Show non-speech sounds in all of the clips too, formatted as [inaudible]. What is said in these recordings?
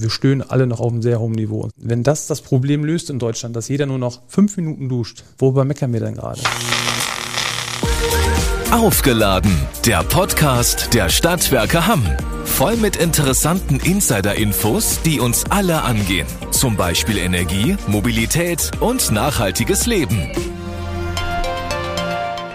wir stöhnen alle noch auf einem sehr hohen Niveau. Wenn das das Problem löst in Deutschland, dass jeder nur noch fünf Minuten duscht, worüber meckern wir denn gerade? Aufgeladen, der Podcast der Stadtwerke Hamm. Voll mit interessanten Insider-Infos, die uns alle angehen. Zum Beispiel Energie, Mobilität und nachhaltiges Leben.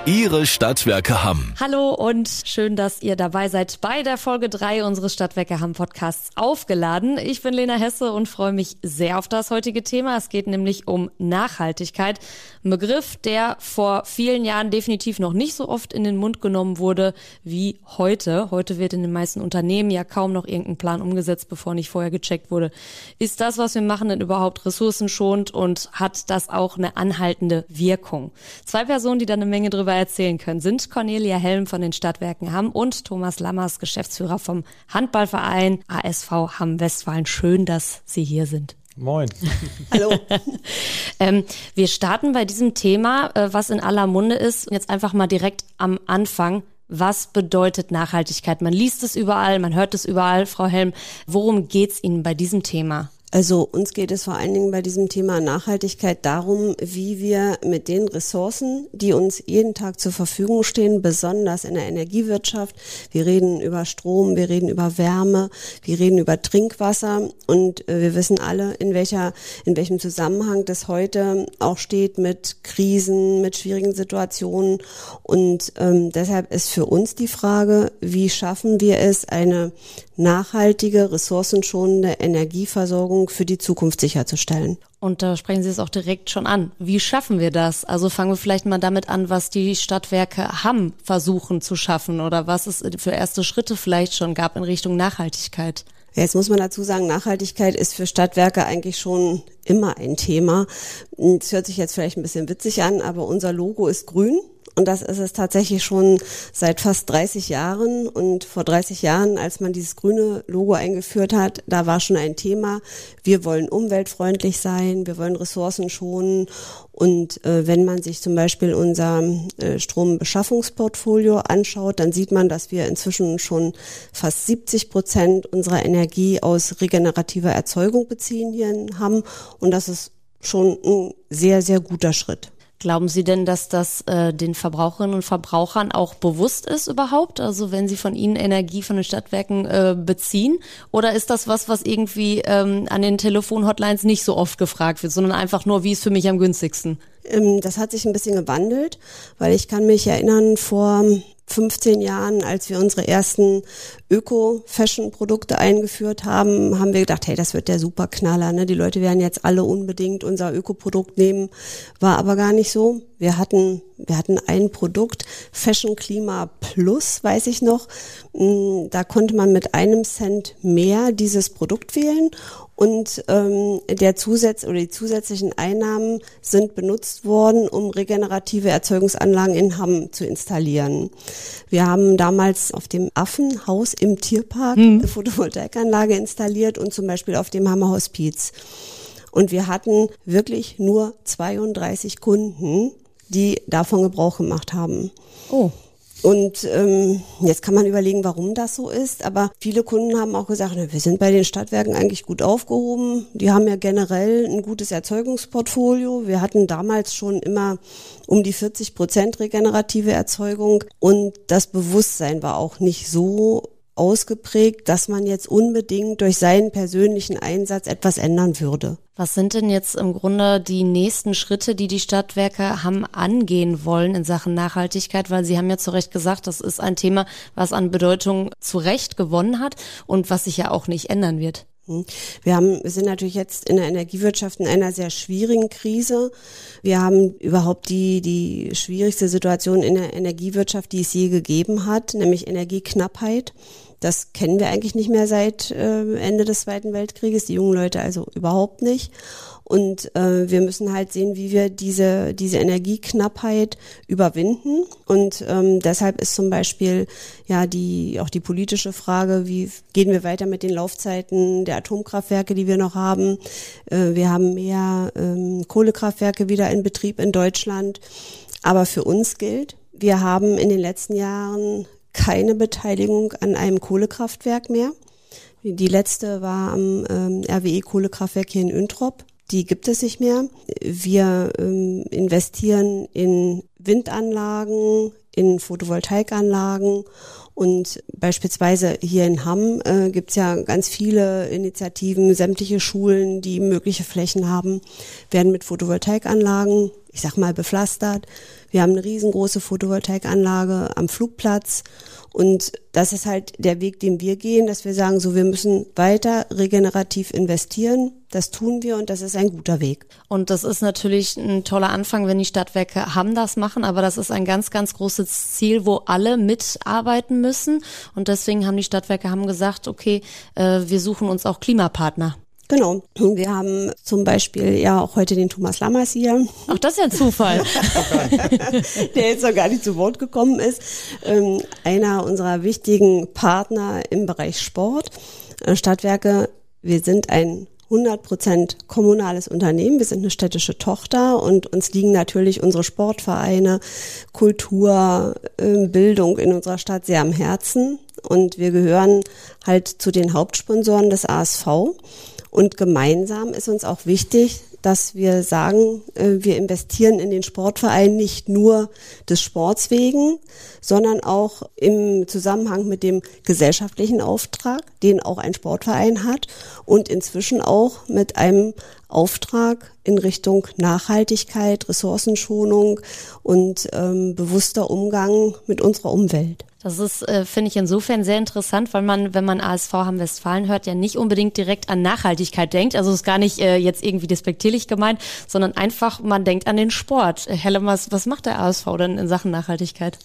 Ihre Stadtwerke Hamm. Hallo und schön, dass ihr dabei seid bei der Folge 3 unseres Stadtwerke Hamm Podcasts aufgeladen. Ich bin Lena Hesse und freue mich sehr auf das heutige Thema. Es geht nämlich um Nachhaltigkeit. Ein Begriff, der vor vielen Jahren definitiv noch nicht so oft in den Mund genommen wurde wie heute. Heute wird in den meisten Unternehmen ja kaum noch irgendein Plan umgesetzt, bevor nicht vorher gecheckt wurde. Ist das, was wir machen, denn überhaupt ressourcenschonend und hat das auch eine anhaltende Wirkung? Zwei Personen, die da eine Menge drüber erzählen können, sind Cornelia Helm von den Stadtwerken Hamm und Thomas Lammers, Geschäftsführer vom Handballverein ASV Hamm Westfalen. Schön, dass Sie hier sind. Moin. [laughs] Hallo. [laughs] ähm, wir starten bei diesem Thema, äh, was in aller Munde ist, jetzt einfach mal direkt am Anfang. Was bedeutet Nachhaltigkeit? Man liest es überall, man hört es überall. Frau Helm, worum geht's Ihnen bei diesem Thema? Also uns geht es vor allen Dingen bei diesem Thema Nachhaltigkeit darum, wie wir mit den Ressourcen, die uns jeden Tag zur Verfügung stehen, besonders in der Energiewirtschaft, wir reden über Strom, wir reden über Wärme, wir reden über Trinkwasser und äh, wir wissen alle, in welcher, in welchem Zusammenhang das heute auch steht mit Krisen, mit schwierigen Situationen. Und ähm, deshalb ist für uns die Frage, wie schaffen wir es, eine nachhaltige, ressourcenschonende Energieversorgung für die Zukunft sicherzustellen. Und da sprechen Sie es auch direkt schon an. Wie schaffen wir das? Also fangen wir vielleicht mal damit an, was die Stadtwerke Hamm versuchen zu schaffen oder was es für erste Schritte vielleicht schon gab in Richtung Nachhaltigkeit. Jetzt muss man dazu sagen, Nachhaltigkeit ist für Stadtwerke eigentlich schon immer ein Thema. Es hört sich jetzt vielleicht ein bisschen witzig an, aber unser Logo ist grün. Und das ist es tatsächlich schon seit fast 30 Jahren. Und vor 30 Jahren, als man dieses grüne Logo eingeführt hat, da war schon ein Thema. Wir wollen umweltfreundlich sein, wir wollen Ressourcen schonen. Und äh, wenn man sich zum Beispiel unser äh, Strombeschaffungsportfolio anschaut, dann sieht man, dass wir inzwischen schon fast 70 Prozent unserer Energie aus regenerativer Erzeugung beziehen hier haben. Und das ist schon ein sehr, sehr guter Schritt. Glauben Sie denn, dass das äh, den Verbraucherinnen und Verbrauchern auch bewusst ist überhaupt? Also wenn sie von Ihnen Energie von den Stadtwerken äh, beziehen? Oder ist das was, was irgendwie ähm, an den Telefonhotlines nicht so oft gefragt wird, sondern einfach nur, wie ist für mich am günstigsten? Ähm, das hat sich ein bisschen gewandelt, weil ich kann mich erinnern, vor 15 Jahren, als wir unsere ersten Öko-Fashion-Produkte eingeführt haben, haben wir gedacht, hey, das wird der Superknaller. Ne? Die Leute werden jetzt alle unbedingt unser Öko-Produkt nehmen. War aber gar nicht so. Wir hatten, wir hatten ein Produkt, Fashion Klima Plus, weiß ich noch. Mm, da konnte man mit einem Cent mehr dieses Produkt wählen und ähm, der Zusatz oder die zusätzlichen Einnahmen sind benutzt worden, um regenerative Erzeugungsanlagen in Hamm zu installieren. Wir haben damals auf dem Affenhaus im Tierpark mhm. eine Photovoltaikanlage installiert und zum Beispiel auf dem Hammer Hospiz. Und wir hatten wirklich nur 32 Kunden, die davon Gebrauch gemacht haben. Oh. Und ähm, jetzt kann man überlegen, warum das so ist. Aber viele Kunden haben auch gesagt, na, wir sind bei den Stadtwerken eigentlich gut aufgehoben. Die haben ja generell ein gutes Erzeugungsportfolio. Wir hatten damals schon immer um die 40 Prozent regenerative Erzeugung. Und das Bewusstsein war auch nicht so ausgeprägt, dass man jetzt unbedingt durch seinen persönlichen Einsatz etwas ändern würde. Was sind denn jetzt im Grunde die nächsten Schritte, die die Stadtwerke haben angehen wollen in Sachen Nachhaltigkeit? Weil Sie haben ja zu Recht gesagt, das ist ein Thema, was an Bedeutung zu Recht gewonnen hat und was sich ja auch nicht ändern wird. Hm. Wir haben, wir sind natürlich jetzt in der Energiewirtschaft in einer sehr schwierigen Krise. Wir haben überhaupt die, die schwierigste Situation in der Energiewirtschaft, die es je gegeben hat, nämlich Energieknappheit. Das kennen wir eigentlich nicht mehr seit äh, Ende des Zweiten Weltkrieges, die jungen Leute also überhaupt nicht. Und äh, wir müssen halt sehen, wie wir diese, diese Energieknappheit überwinden. Und ähm, deshalb ist zum Beispiel ja die auch die politische Frage, wie gehen wir weiter mit den Laufzeiten der Atomkraftwerke, die wir noch haben. Äh, wir haben mehr ähm, Kohlekraftwerke wieder in Betrieb in Deutschland. Aber für uns gilt, wir haben in den letzten Jahren keine Beteiligung an einem Kohlekraftwerk mehr. Die letzte war am ähm, RWE Kohlekraftwerk hier in Öntrop. Die gibt es nicht mehr. Wir ähm, investieren in Windanlagen, in Photovoltaikanlagen und beispielsweise hier in Hamm äh, gibt es ja ganz viele Initiativen, sämtliche Schulen, die mögliche Flächen haben, werden mit Photovoltaikanlagen, ich sag mal, bepflastert. Wir haben eine riesengroße Photovoltaikanlage am Flugplatz und das ist halt der Weg, den wir gehen, dass wir sagen, so wir müssen weiter regenerativ investieren. Das tun wir und das ist ein guter Weg. Und das ist natürlich ein toller Anfang, wenn die Stadtwerke Hamm das machen, aber das ist ein ganz, ganz großes Ziel, wo alle mitarbeiten müssen. Und deswegen haben die Stadtwerke Hamm gesagt, okay, äh, wir suchen uns auch Klimapartner. Genau. Wir haben zum Beispiel ja auch heute den Thomas Lammers hier. Ach, das ist ja ein Zufall. [laughs] Der jetzt noch gar nicht zu Wort gekommen ist. Ähm, einer unserer wichtigen Partner im Bereich Sport. Äh, Stadtwerke, wir sind ein 100 kommunales Unternehmen. Wir sind eine städtische Tochter und uns liegen natürlich unsere Sportvereine, Kultur, ähm, Bildung in unserer Stadt sehr am Herzen. Und wir gehören halt zu den Hauptsponsoren des ASV. Und gemeinsam ist uns auch wichtig, dass wir sagen, äh, wir investieren in den Sportverein nicht nur des Sports wegen, sondern auch im Zusammenhang mit dem gesellschaftlichen Auftrag, den auch ein Sportverein hat und inzwischen auch mit einem Auftrag in Richtung Nachhaltigkeit, Ressourcenschonung und ähm, bewusster Umgang mit unserer Umwelt. Das ist, äh, finde ich, insofern sehr interessant, weil man, wenn man ASV Hamm-Westfalen hört, ja nicht unbedingt direkt an Nachhaltigkeit denkt. Also ist gar nicht äh, jetzt irgendwie despektierlich gemeint, sondern einfach, man denkt an den Sport. Äh, Helle, was, was macht der ASV denn in Sachen Nachhaltigkeit?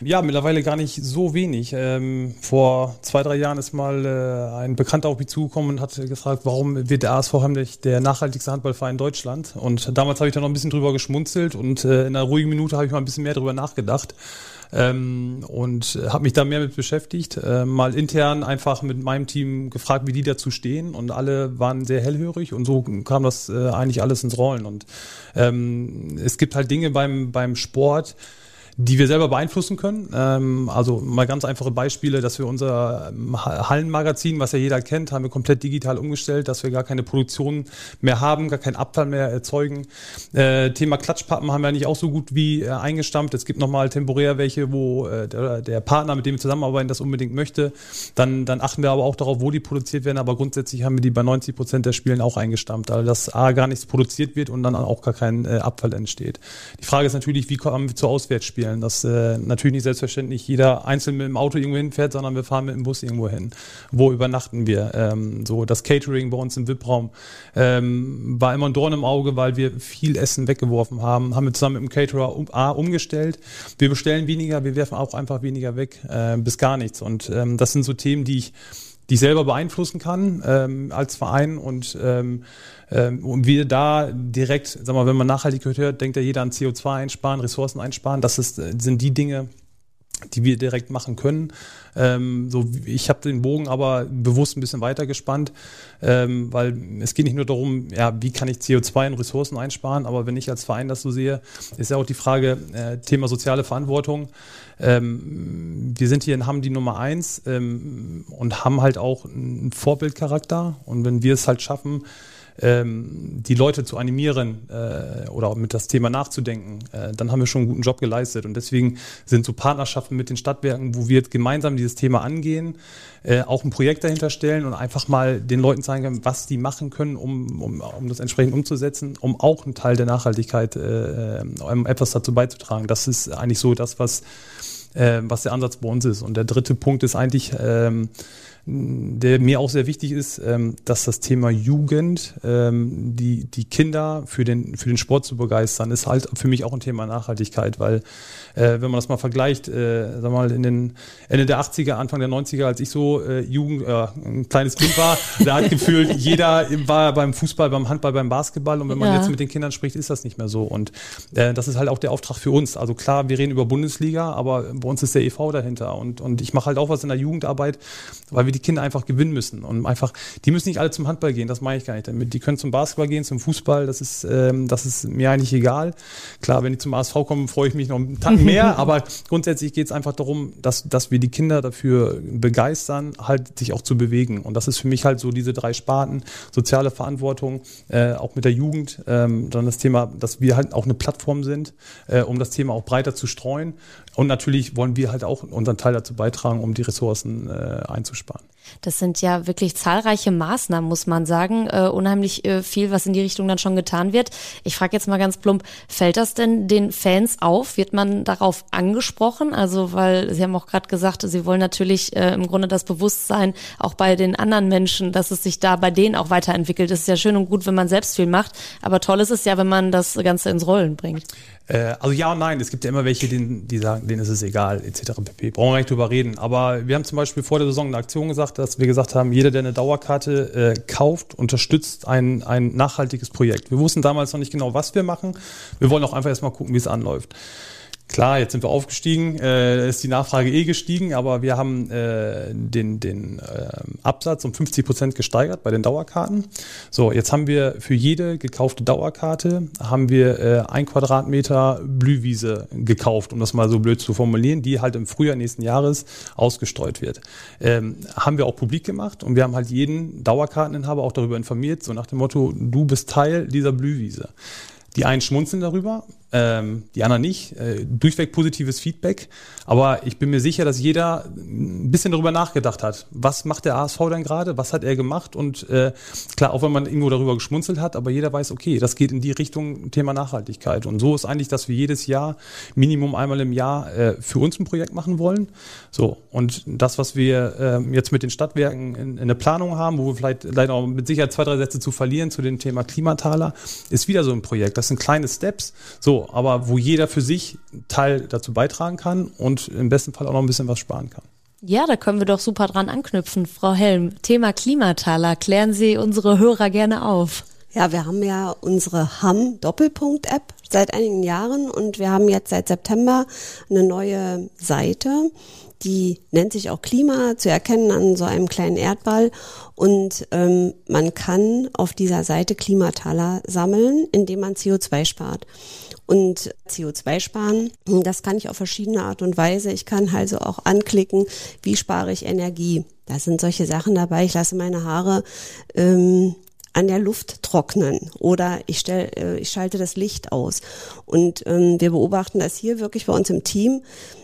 Ja, mittlerweile gar nicht so wenig. Ähm, vor zwei, drei Jahren ist mal äh, ein Bekannter auf mich zugekommen und hat gefragt, warum wird der ASV heimlich der nachhaltigste Handballverein Deutschland? Und damals habe ich da noch ein bisschen drüber geschmunzelt und äh, in einer ruhigen Minute habe ich mal ein bisschen mehr drüber nachgedacht ähm, und habe mich da mehr mit beschäftigt. Äh, mal intern einfach mit meinem Team gefragt, wie die dazu stehen und alle waren sehr hellhörig und so kam das äh, eigentlich alles ins Rollen. Und ähm, es gibt halt Dinge beim, beim Sport, die wir selber beeinflussen können. Ähm, also mal ganz einfache Beispiele, dass wir unser ähm, Hallenmagazin, was ja jeder kennt, haben wir komplett digital umgestellt, dass wir gar keine Produktion mehr haben, gar keinen Abfall mehr erzeugen. Äh, Thema Klatschpappen haben wir nicht auch so gut wie äh, eingestampft. Es gibt nochmal temporär welche, wo äh, der, Partner, mit dem wir zusammenarbeiten, das unbedingt möchte. Dann, dann achten wir aber auch darauf, wo die produziert werden. Aber grundsätzlich haben wir die bei 90 Prozent der Spielen auch eingestampft, also dass A gar nichts produziert wird und dann auch gar kein Abfall entsteht. Die Frage ist natürlich, wie kommen wir zu Auswärtsspielen? Vorstellen, dass äh, natürlich nicht selbstverständlich jeder einzeln mit dem Auto irgendwo hinfährt, sondern wir fahren mit dem Bus irgendwo hin. Wo übernachten wir? Ähm, so das Catering bei uns im VIP-Raum ähm, war immer ein Dorn im Auge, weil wir viel Essen weggeworfen haben. Haben wir zusammen mit dem Caterer um, A, umgestellt. Wir bestellen weniger, wir werfen auch einfach weniger weg, äh, bis gar nichts. Und ähm, das sind so Themen, die ich die selber beeinflussen kann ähm, als Verein und ähm, ähm, und wir da direkt, sag mal, wenn man Nachhaltigkeit hört, denkt ja jeder an CO2 einsparen, Ressourcen einsparen. Das ist, sind die Dinge, die wir direkt machen können. Ähm, so, ich habe den Bogen aber bewusst ein bisschen weiter gespannt, ähm, weil es geht nicht nur darum, ja, wie kann ich CO2 und Ressourcen einsparen, aber wenn ich als Verein das so sehe, ist ja auch die Frage, äh, Thema soziale Verantwortung. Ähm, wir sind hier in Hamm die Nummer eins ähm, und haben halt auch einen Vorbildcharakter und wenn wir es halt schaffen, ähm, die Leute zu animieren äh, oder mit das Thema nachzudenken, äh, dann haben wir schon einen guten Job geleistet. Und deswegen sind so Partnerschaften mit den Stadtwerken, wo wir gemeinsam dieses Thema angehen, äh, auch ein Projekt dahinter stellen und einfach mal den Leuten zeigen, was die machen können, um, um, um das entsprechend umzusetzen, um auch einen Teil der Nachhaltigkeit, äh, um etwas dazu beizutragen. Das ist eigentlich so das, was, äh, was der Ansatz bei uns ist. Und der dritte Punkt ist eigentlich, ähm, der mir auch sehr wichtig ist, ähm, dass das Thema Jugend, ähm, die, die Kinder für den, für den Sport zu begeistern, ist halt für mich auch ein Thema Nachhaltigkeit, weil wenn man das mal vergleicht, äh, sag mal, in den Ende der 80er, Anfang der 90er, als ich so äh, Jugend, äh, ein kleines Kind war, da hat gefühlt [laughs] jeder war beim Fußball, beim Handball, beim Basketball und wenn man ja. jetzt mit den Kindern spricht, ist das nicht mehr so und äh, das ist halt auch der Auftrag für uns. Also klar, wir reden über Bundesliga, aber bei uns ist der EV dahinter und, und ich mache halt auch was in der Jugendarbeit, weil wir die Kinder einfach gewinnen müssen und einfach, die müssen nicht alle zum Handball gehen, das meine ich gar nicht damit. Die können zum Basketball gehen, zum Fußball, das ist, ähm, das ist mir eigentlich egal. Klar, wenn die zum ASV kommen, freue ich mich noch einen Tag mehr, [laughs] aber grundsätzlich geht es einfach darum, dass, dass wir die Kinder dafür begeistern, halt sich auch zu bewegen. Und das ist für mich halt so diese drei Sparten, soziale Verantwortung, äh, auch mit der Jugend, ähm, dann das Thema, dass wir halt auch eine Plattform sind, äh, um das Thema auch breiter zu streuen. Und natürlich wollen wir halt auch unseren Teil dazu beitragen, um die Ressourcen äh, einzusparen. Das sind ja wirklich zahlreiche Maßnahmen, muss man sagen. Äh, unheimlich äh, viel, was in die Richtung dann schon getan wird. Ich frage jetzt mal ganz plump, fällt das denn den Fans auf? Wird man darauf angesprochen? Also, weil Sie haben auch gerade gesagt, Sie wollen natürlich äh, im Grunde das Bewusstsein auch bei den anderen Menschen, dass es sich da bei denen auch weiterentwickelt. Das ist ja schön und gut, wenn man selbst viel macht. Aber toll ist es ja, wenn man das Ganze ins Rollen bringt. Äh, also ja und nein, es gibt ja immer welche, die, die sagen, denen ist es egal, etc. pp. Brauchen wir nicht drüber reden. Aber wir haben zum Beispiel vor der Saison eine Aktion gesagt, dass wir gesagt haben, jeder, der eine Dauerkarte äh, kauft, unterstützt ein, ein nachhaltiges Projekt. Wir wussten damals noch nicht genau, was wir machen. Wir wollen auch einfach erstmal gucken, wie es anläuft. Klar, jetzt sind wir aufgestiegen, äh, ist die Nachfrage eh gestiegen, aber wir haben äh, den, den äh, Absatz um 50 Prozent gesteigert bei den Dauerkarten. So, jetzt haben wir für jede gekaufte Dauerkarte haben wir äh, ein Quadratmeter Blühwiese gekauft, um das mal so blöd zu formulieren, die halt im Frühjahr nächsten Jahres ausgestreut wird. Ähm, haben wir auch publik gemacht und wir haben halt jeden Dauerkarteninhaber auch darüber informiert, so nach dem Motto, du bist Teil dieser Blühwiese. Die einen schmunzeln darüber, ähm, die anderen nicht. Äh, durchweg positives Feedback. Aber ich bin mir sicher, dass jeder ein bisschen darüber nachgedacht hat. Was macht der ASV denn gerade? Was hat er gemacht? Und äh, klar, auch wenn man irgendwo darüber geschmunzelt hat, aber jeder weiß, okay, das geht in die Richtung Thema Nachhaltigkeit. Und so ist eigentlich, dass wir jedes Jahr Minimum einmal im Jahr äh, für uns ein Projekt machen wollen. So, und das, was wir äh, jetzt mit den Stadtwerken in, in der Planung haben, wo wir vielleicht leider auch mit Sicherheit zwei, drei Sätze zu verlieren zu dem Thema Klimataler, ist wieder so ein Projekt. Das sind kleine Steps. So, aber wo jeder für sich Teil dazu beitragen kann und im besten Fall auch noch ein bisschen was sparen kann. Ja, da können wir doch super dran anknüpfen. Frau Helm, Thema Klimataler, klären Sie unsere Hörer gerne auf. Ja, wir haben ja unsere HAM Doppelpunkt App seit einigen Jahren und wir haben jetzt seit September eine neue Seite, die nennt sich auch Klima, zu erkennen an so einem kleinen Erdball. Und ähm, man kann auf dieser Seite Klimataler sammeln, indem man CO2 spart. Und CO2 sparen, das kann ich auf verschiedene Art und Weise. Ich kann also auch anklicken, wie spare ich Energie. Da sind solche Sachen dabei. Ich lasse meine Haare ähm, an der Luft trocknen oder ich, stell, äh, ich schalte das Licht aus. Und ähm, wir beobachten das hier wirklich bei uns im Team,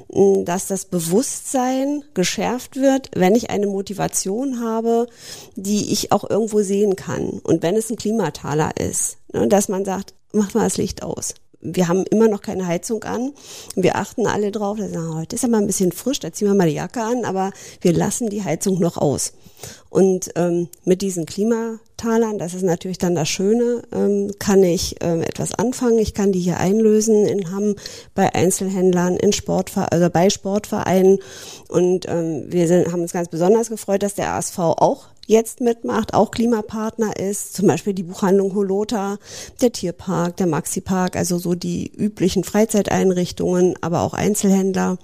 dass das Bewusstsein geschärft wird, wenn ich eine Motivation habe, die ich auch irgendwo sehen kann. Und wenn es ein Klimataler ist, ne, dass man sagt, mach mal das Licht aus wir haben immer noch keine Heizung an. Wir achten alle drauf, dass sagen, heute ist ja mal ein bisschen frisch, da ziehen wir mal die Jacke an, aber wir lassen die Heizung noch aus. Und ähm, mit diesen Klimatalern, das ist natürlich dann das Schöne, ähm, kann ich ähm, etwas anfangen. Ich kann die hier einlösen in Hamm bei Einzelhändlern, in Sportver also bei Sportvereinen. Und ähm, wir sind, haben uns ganz besonders gefreut, dass der ASV auch jetzt mitmacht, auch Klimapartner ist, zum Beispiel die Buchhandlung Holota, der Tierpark, der Maxi-Park, also so die üblichen Freizeiteinrichtungen, aber auch Einzelhändler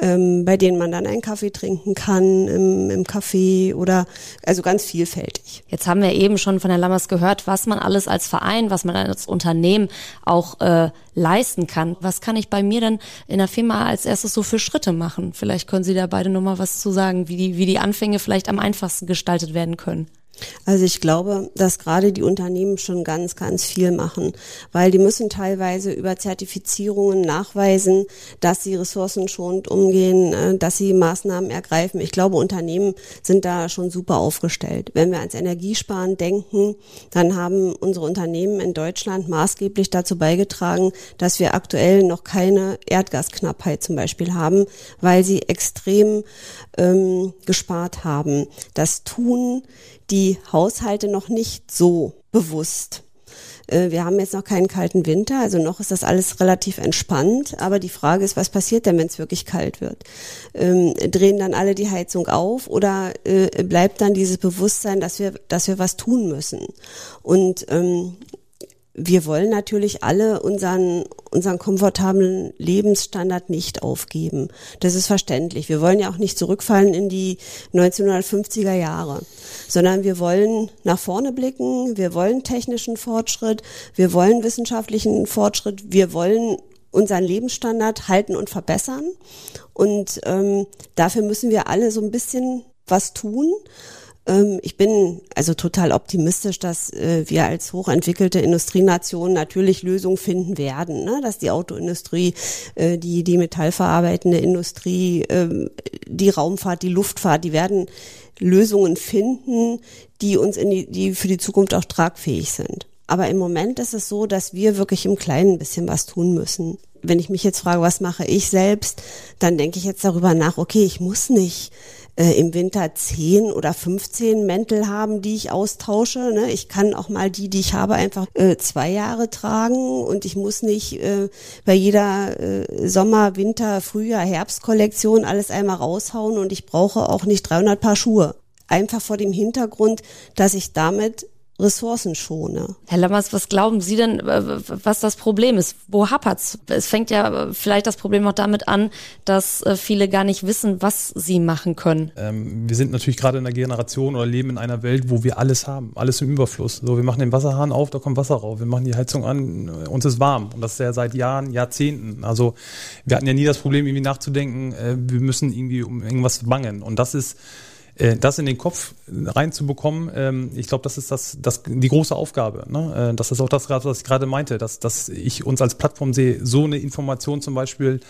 ähm, bei denen man dann einen Kaffee trinken kann im, im Café oder also ganz vielfältig. Jetzt haben wir eben schon von Herrn Lammers gehört, was man alles als Verein, was man als Unternehmen auch äh, leisten kann. Was kann ich bei mir denn in der Firma als erstes so für Schritte machen? Vielleicht können Sie da beide nochmal was zu sagen, wie die, wie die Anfänge vielleicht am einfachsten gestaltet werden können. Also ich glaube, dass gerade die Unternehmen schon ganz, ganz viel machen, weil die müssen teilweise über Zertifizierungen nachweisen, dass sie ressourcenschonend umgehen, äh, dass sie Maßnahmen ergreifen. Ich glaube, Unternehmen sind da schon super aufgestellt. Wenn wir ans Energiesparen denken, dann haben unsere Unternehmen in Deutschland maßgeblich dazu beigetragen, dass wir aktuell noch keine Erdgasknappheit zum Beispiel haben, weil sie extrem ähm, gespart haben. Das tun die Haushalte noch nicht so bewusst. Äh, wir haben jetzt noch keinen kalten Winter, also noch ist das alles relativ entspannt. Aber die Frage ist, was passiert denn, wenn es wirklich kalt wird? Ähm, drehen dann alle die Heizung auf oder äh, bleibt dann dieses Bewusstsein, dass wir, dass wir was tun müssen? Und ähm, wir wollen natürlich alle unseren, unseren komfortablen Lebensstandard nicht aufgeben. Das ist verständlich. Wir wollen ja auch nicht zurückfallen in die 1950er Jahre, sondern wir wollen nach vorne blicken. Wir wollen technischen Fortschritt. Wir wollen wissenschaftlichen Fortschritt. Wir wollen unseren Lebensstandard halten und verbessern. Und ähm, dafür müssen wir alle so ein bisschen was tun. Ähm, ich bin also total optimistisch, dass äh, wir als hochentwickelte Industrienation natürlich Lösungen finden werden, ne? dass die Autoindustrie, äh, die, die metallverarbeitende Industrie, ähm, die Raumfahrt, die Luftfahrt, die werden Lösungen finden, die uns in die, die für die Zukunft auch tragfähig sind. Aber im Moment ist es so, dass wir wirklich im Kleinen ein bisschen was tun müssen. Wenn ich mich jetzt frage, was mache ich selbst, dann denke ich jetzt darüber nach, okay, ich muss nicht äh, im Winter 10 oder 15 Mäntel haben, die ich austausche. Ne? Ich kann auch mal die, die ich habe, einfach äh, zwei Jahre tragen und ich muss nicht äh, bei jeder äh, Sommer, Winter, Frühjahr, Herbstkollektion alles einmal raushauen und ich brauche auch nicht 300 Paar Schuhe. Einfach vor dem Hintergrund, dass ich damit Ressourcen schone. Herr Lammers, was glauben Sie denn, was das Problem ist? Wo hapert's? Es fängt ja vielleicht das Problem auch damit an, dass äh, viele gar nicht wissen, was sie machen können. Ähm, wir sind natürlich gerade in einer Generation oder leben in einer Welt, wo wir alles haben, alles im Überfluss. So, wir machen den Wasserhahn auf, da kommt Wasser rauf. Wir machen die Heizung an, uns ist warm. Und das ist ja seit Jahren, Jahrzehnten. Also wir hatten ja nie das Problem, irgendwie nachzudenken, äh, wir müssen irgendwie um irgendwas bangen. Und das ist äh, das in den Kopf reinzubekommen, ähm, ich glaube, das ist das, das die große Aufgabe. Ne? Äh, das ist auch das, was ich gerade meinte, dass, dass ich uns als Plattform sehe, so eine Information zum Beispiel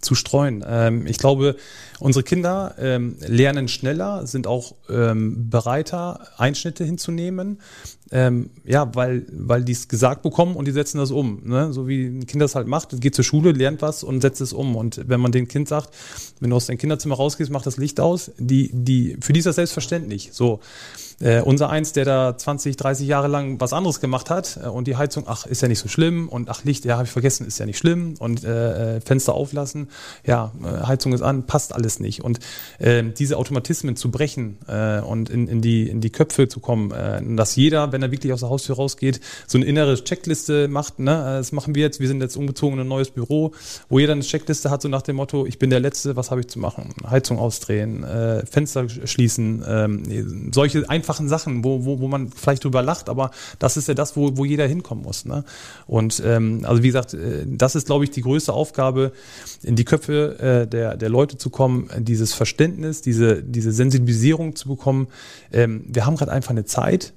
zu streuen. Ähm, ich glaube, unsere Kinder ähm, lernen schneller, sind auch bereiter, Einschnitte hinzunehmen. Ähm, ja, weil, weil die es gesagt bekommen und die setzen das um. Ne? So wie ein Kind das halt macht, geht zur Schule, lernt was und setzt es um. Und wenn man dem Kind sagt, wenn du aus deinem Kinderzimmer rausgehst, mach das Licht aus, die, die, für die ist das selbstverständlich. So. Äh, unser eins, der da 20, 30 Jahre lang was anderes gemacht hat äh, und die Heizung, ach, ist ja nicht so schlimm und ach, Licht, ja, habe ich vergessen, ist ja nicht schlimm und äh, äh, Fenster auflassen, ja, äh, Heizung ist an, passt alles nicht. Und äh, diese Automatismen zu brechen äh, und in, in, die, in die Köpfe zu kommen, äh, dass jeder, wenn er wirklich aus der Haustür rausgeht, so eine innere Checkliste macht, ne, das machen wir jetzt, wir sind jetzt umgezogen in ein neues Büro, wo jeder eine Checkliste hat, so nach dem Motto, ich bin der Letzte, was habe ich zu machen? Heizung ausdrehen, äh, Fenster schließen, äh, solche einfachen einfachen Sachen, wo, wo, wo man vielleicht drüber lacht, aber das ist ja das, wo, wo jeder hinkommen muss. Ne? Und ähm, also wie gesagt, äh, das ist, glaube ich, die größte Aufgabe, in die Köpfe äh, der, der Leute zu kommen, dieses Verständnis, diese, diese Sensibilisierung zu bekommen. Ähm, wir haben gerade einfach eine Zeit,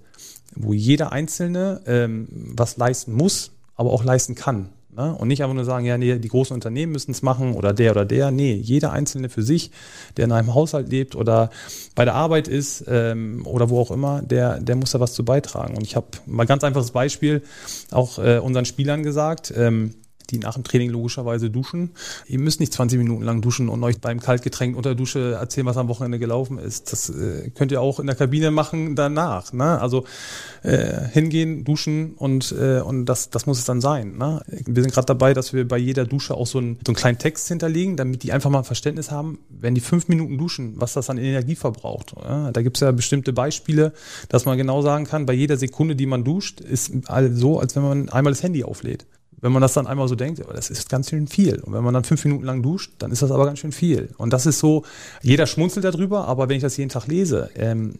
wo jeder Einzelne ähm, was leisten muss, aber auch leisten kann. Ne? Und nicht einfach nur sagen, ja, nee, die großen Unternehmen müssen es machen oder der oder der. Nee, jeder Einzelne für sich, der in einem Haushalt lebt oder bei der Arbeit ist ähm, oder wo auch immer, der, der muss da was zu beitragen. Und ich habe mal ganz einfaches Beispiel auch äh, unseren Spielern gesagt. Ähm, die nach dem Training logischerweise duschen. Ihr müsst nicht 20 Minuten lang duschen und euch beim Kaltgetränk unter Dusche erzählen, was am Wochenende gelaufen ist. Das äh, könnt ihr auch in der Kabine machen danach. Ne? Also äh, hingehen, duschen und, äh, und das, das muss es dann sein. Ne? Wir sind gerade dabei, dass wir bei jeder Dusche auch so, ein, so einen kleinen Text hinterlegen, damit die einfach mal ein Verständnis haben, wenn die fünf Minuten duschen, was das an Energie verbraucht. Ja? Da gibt es ja bestimmte Beispiele, dass man genau sagen kann, bei jeder Sekunde, die man duscht, ist so, als wenn man einmal das Handy auflädt wenn man das dann einmal so denkt, das ist ganz schön viel. Und wenn man dann fünf Minuten lang duscht, dann ist das aber ganz schön viel. Und das ist so, jeder schmunzelt darüber, aber wenn ich das jeden Tag lese, ähm,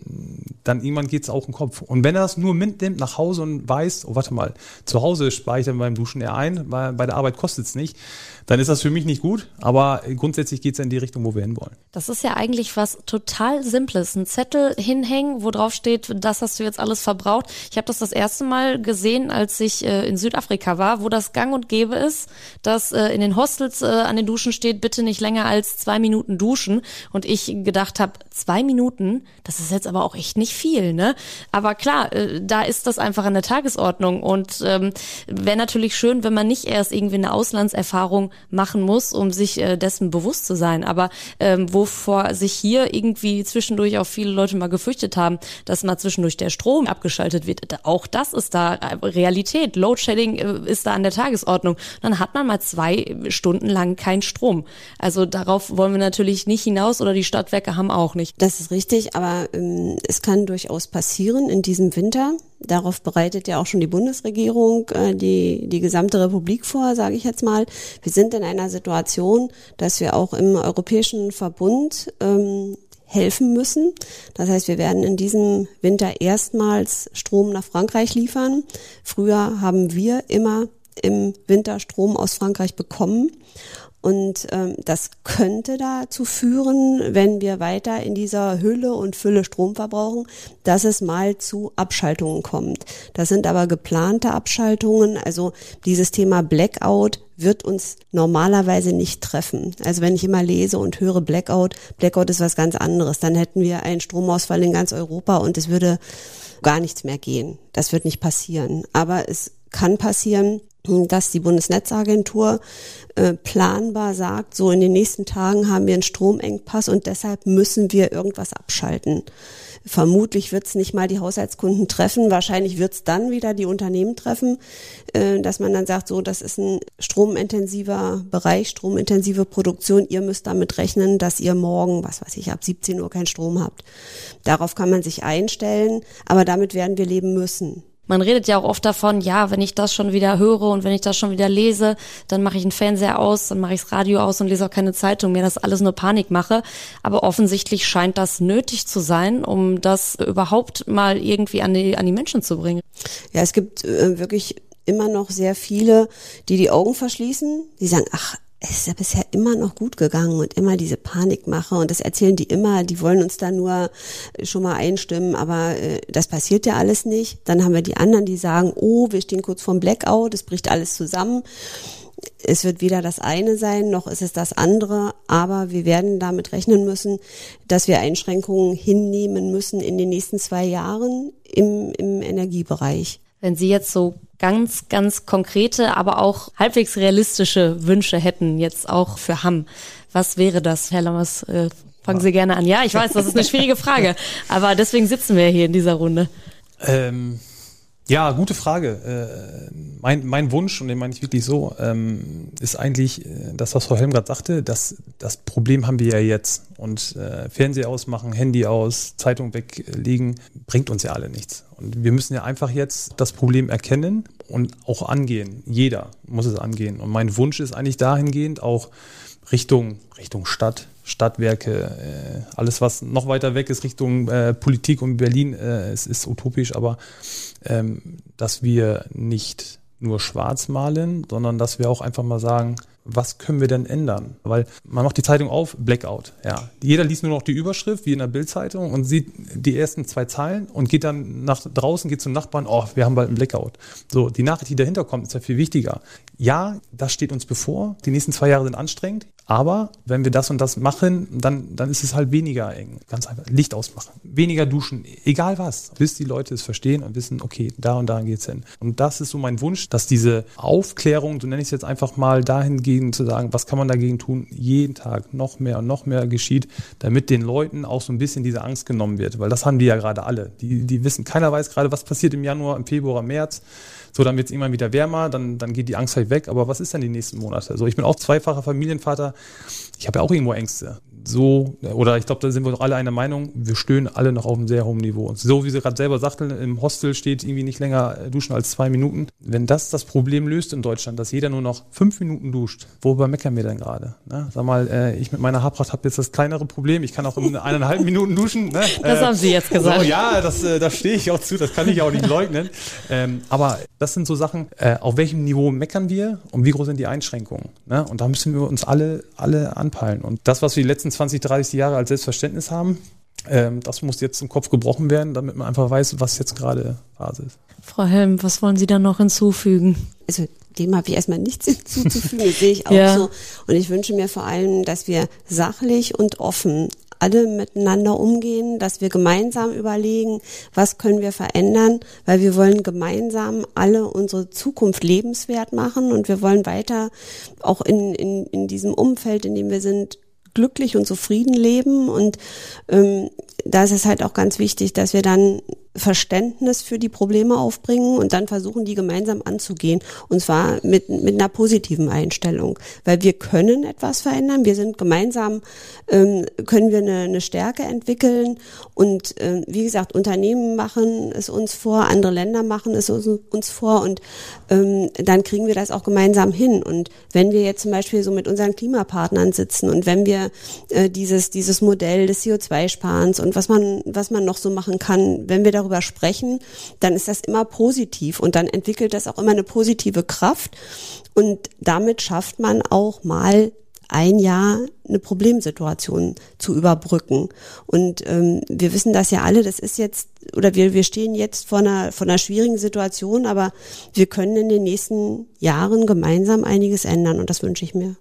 dann irgendwann geht es auch im Kopf. Und wenn er das nur mitnimmt nach Hause und weiß, oh warte mal, zu Hause spare ich dann beim Duschen eher ein, weil bei der Arbeit kostet es nicht, dann ist das für mich nicht gut. Aber grundsätzlich geht es in die Richtung, wo wir hinwollen. Das ist ja eigentlich was total Simples. Ein Zettel hinhängen, wo drauf steht, das hast du jetzt alles verbraucht. Ich habe das das erste Mal gesehen, als ich äh, in Südafrika war, wo das gang und gäbe ist, dass äh, in den Hostels äh, an den Duschen steht, bitte nicht länger als zwei Minuten duschen. Und ich gedacht habe, zwei Minuten, das ist jetzt aber auch echt nicht viel, ne? Aber klar, äh, da ist das einfach an der Tagesordnung. Und ähm, wäre natürlich schön, wenn man nicht erst irgendwie eine Auslandserfahrung machen muss, um sich äh, dessen bewusst zu sein. Aber ähm, wovor sich hier irgendwie zwischendurch auch viele Leute mal gefürchtet haben, dass mal zwischendurch der Strom abgeschaltet wird, auch das ist da Realität. Loadshedding äh, ist da an der Tagesordnung. Dann hat man mal zwei Stunden lang keinen Strom. Also darauf wollen wir natürlich nicht hinaus oder die Stadtwerke haben auch nicht. Das ist richtig, aber ähm, es kann durchaus passieren in diesem Winter. Darauf bereitet ja auch schon die Bundesregierung äh, die, die gesamte Republik vor, sage ich jetzt mal. Wir sind in einer Situation, dass wir auch im Europäischen Verbund ähm, helfen müssen. Das heißt, wir werden in diesem Winter erstmals Strom nach Frankreich liefern. Früher haben wir immer im Winter Strom aus Frankreich bekommen. Und ähm, das könnte dazu führen, wenn wir weiter in dieser Hülle und Fülle Strom verbrauchen, dass es mal zu Abschaltungen kommt. Das sind aber geplante Abschaltungen. Also dieses Thema Blackout wird uns normalerweise nicht treffen. Also wenn ich immer lese und höre Blackout, Blackout ist was ganz anderes. Dann hätten wir einen Stromausfall in ganz Europa und es würde gar nichts mehr gehen. Das wird nicht passieren. Aber es kann passieren, dass die Bundesnetzagentur äh, planbar sagt, so in den nächsten Tagen haben wir einen Stromengpass und deshalb müssen wir irgendwas abschalten. Vermutlich wird es nicht mal die Haushaltskunden treffen, wahrscheinlich wird es dann wieder die Unternehmen treffen, äh, dass man dann sagt, so das ist ein stromintensiver Bereich, stromintensive Produktion, ihr müsst damit rechnen, dass ihr morgen, was weiß ich, ab 17 Uhr keinen Strom habt. Darauf kann man sich einstellen, aber damit werden wir leben müssen. Man redet ja auch oft davon, ja, wenn ich das schon wieder höre und wenn ich das schon wieder lese, dann mache ich einen Fernseher aus, dann mache ich das Radio aus und lese auch keine Zeitung mehr, dass alles nur Panik mache. Aber offensichtlich scheint das nötig zu sein, um das überhaupt mal irgendwie an die, an die Menschen zu bringen. Ja, es gibt äh, wirklich immer noch sehr viele, die die Augen verschließen, die sagen, ach, es ist ja bisher immer noch gut gegangen und immer diese Panikmache und das erzählen die immer, die wollen uns da nur schon mal einstimmen, aber äh, das passiert ja alles nicht. Dann haben wir die anderen, die sagen, oh, wir stehen kurz vorm Blackout, es bricht alles zusammen. Es wird weder das eine sein, noch ist es das andere, aber wir werden damit rechnen müssen, dass wir Einschränkungen hinnehmen müssen in den nächsten zwei Jahren im, im Energiebereich. Wenn Sie jetzt so ganz, ganz konkrete, aber auch halbwegs realistische Wünsche hätten, jetzt auch für Hamm, was wäre das, Herr Lammers? Äh, fangen Sie gerne an. Ja, ich weiß, das ist eine schwierige Frage, [laughs] aber deswegen sitzen wir hier in dieser Runde. Ähm, ja, gute Frage. Äh, mein, mein Wunsch, und den meine ich wirklich so, ähm, ist eigentlich äh, das, was Frau Helm gerade sagte, dass das Problem haben wir ja jetzt. Und äh, Fernseher ausmachen, Handy aus, Zeitung weglegen, bringt uns ja alle nichts. Und wir müssen ja einfach jetzt das Problem erkennen und auch angehen. Jeder muss es angehen. Und mein Wunsch ist eigentlich dahingehend auch Richtung, Richtung Stadt, Stadtwerke, äh, alles was noch weiter weg ist Richtung äh, Politik und Berlin, äh, es ist utopisch, aber ähm, dass wir nicht nur schwarz malen, sondern dass wir auch einfach mal sagen, was können wir denn ändern? Weil man macht die Zeitung auf, Blackout. Ja. Jeder liest nur noch die Überschrift, wie in der Bildzeitung, und sieht die ersten zwei Zeilen und geht dann nach draußen, geht zum Nachbarn, oh, wir haben bald einen Blackout. So, die Nachricht, die dahinter kommt, ist ja viel wichtiger. Ja, das steht uns bevor. Die nächsten zwei Jahre sind anstrengend. Aber wenn wir das und das machen, dann, dann ist es halt weniger eng. Ganz einfach. Licht ausmachen. Weniger duschen. Egal was. Bis die Leute es verstehen und wissen, okay, da und da geht's hin. Und das ist so mein Wunsch, dass diese Aufklärung, so nenne ich es jetzt einfach mal, dahingehend zu sagen, was kann man dagegen tun, jeden Tag noch mehr und noch mehr geschieht, damit den Leuten auch so ein bisschen diese Angst genommen wird. Weil das haben die ja gerade alle. Die, die wissen, keiner weiß gerade, was passiert im Januar, im Februar, März. So, dann wird es irgendwann wieder wärmer, dann, dann geht die Angst halt weg. Aber was ist denn die nächsten Monate? So, ich bin auch zweifacher Familienvater. Ich habe ja auch irgendwo Ängste so, oder ich glaube, da sind wir doch alle einer Meinung, wir stöhnen alle noch auf einem sehr hohen Niveau. Und so wie sie gerade selber sagten, im Hostel steht irgendwie nicht länger duschen als zwei Minuten. Wenn das das Problem löst in Deutschland, dass jeder nur noch fünf Minuten duscht, worüber meckern wir denn gerade? Ne? Sag mal, äh, ich mit meiner Haarpracht habe jetzt das kleinere Problem, ich kann auch in eineinhalb Minuten duschen. Ne? Das äh, haben Sie jetzt gesagt. So, ja, das, äh, das stehe ich auch zu, das kann ich auch nicht leugnen. Ähm, aber das sind so Sachen, äh, auf welchem Niveau meckern wir und wie groß sind die Einschränkungen? Ne? Und da müssen wir uns alle, alle anpeilen. Und das, was wir die letzten 20, 30 Jahre als Selbstverständnis haben. Ähm, das muss jetzt im Kopf gebrochen werden, damit man einfach weiß, was jetzt gerade Phase ist. Frau Helm, was wollen Sie da noch hinzufügen? Also dem habe ich erstmal nichts [laughs] hinzuzufügen, das sehe ich auch ja. so. Und ich wünsche mir vor allem, dass wir sachlich und offen alle miteinander umgehen, dass wir gemeinsam überlegen, was können wir verändern, weil wir wollen gemeinsam alle unsere Zukunft lebenswert machen und wir wollen weiter auch in, in, in diesem Umfeld, in dem wir sind, glücklich und zufrieden leben. Und ähm, da ist es halt auch ganz wichtig, dass wir dann Verständnis für die Probleme aufbringen und dann versuchen, die gemeinsam anzugehen. Und zwar mit, mit einer positiven Einstellung. Weil wir können etwas verändern. Wir sind gemeinsam, ähm, können wir eine, eine Stärke entwickeln. Und ähm, wie gesagt, Unternehmen machen es uns vor, andere Länder machen es uns vor. Und ähm, dann kriegen wir das auch gemeinsam hin. Und wenn wir jetzt zum Beispiel so mit unseren Klimapartnern sitzen und wenn wir äh, dieses, dieses Modell des CO2-Sparens und was man, was man noch so machen kann, wenn wir darüber sprechen, dann ist das immer positiv und dann entwickelt das auch immer eine positive Kraft und damit schafft man auch mal ein Jahr eine Problemsituation zu überbrücken. Und ähm, wir wissen das ja alle, das ist jetzt, oder wir, wir stehen jetzt vor einer, vor einer schwierigen Situation, aber wir können in den nächsten Jahren gemeinsam einiges ändern und das wünsche ich mir.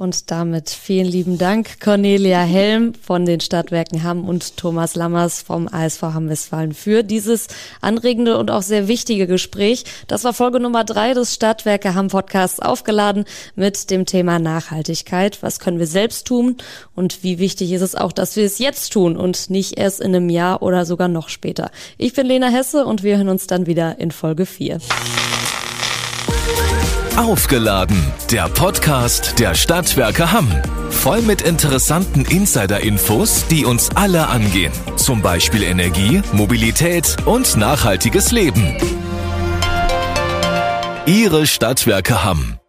Und damit vielen lieben Dank, Cornelia Helm von den Stadtwerken Hamm und Thomas Lammers vom ASV Hamm-Westfalen für dieses anregende und auch sehr wichtige Gespräch. Das war Folge Nummer drei des Stadtwerke Hamm Podcasts aufgeladen mit dem Thema Nachhaltigkeit. Was können wir selbst tun und wie wichtig ist es auch, dass wir es jetzt tun und nicht erst in einem Jahr oder sogar noch später. Ich bin Lena Hesse und wir hören uns dann wieder in Folge vier. Aufgeladen, der Podcast der Stadtwerke Hamm. Voll mit interessanten Insider-Infos, die uns alle angehen. Zum Beispiel Energie, Mobilität und nachhaltiges Leben. Ihre Stadtwerke Hamm.